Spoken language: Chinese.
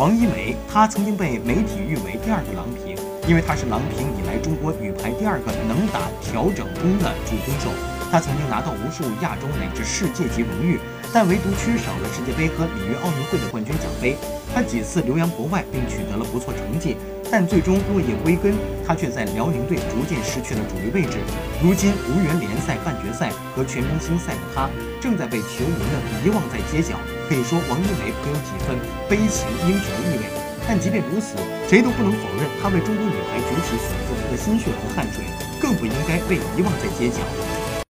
王一梅，她曾经被媒体誉为第二个郎平，因为她是郎平以来中国女排第二个能打调整弓的主攻手。她曾经拿到无数亚洲乃至世界级荣誉，但唯独缺少了世界杯和里约奥运会的冠军奖杯。她几次留洋国外，并取得了不错成绩，但最终落叶归根。她却在辽宁队逐渐失去了主力位置。如今无缘联赛半决赛和全明星赛的她，正在被球迷们遗忘在街角。可以说，王一梅颇有几分悲情英雄的意味，但即便如此，谁都不能否认她为中国女排崛起所付出的心血和汗水，更不应该被遗忘在街角。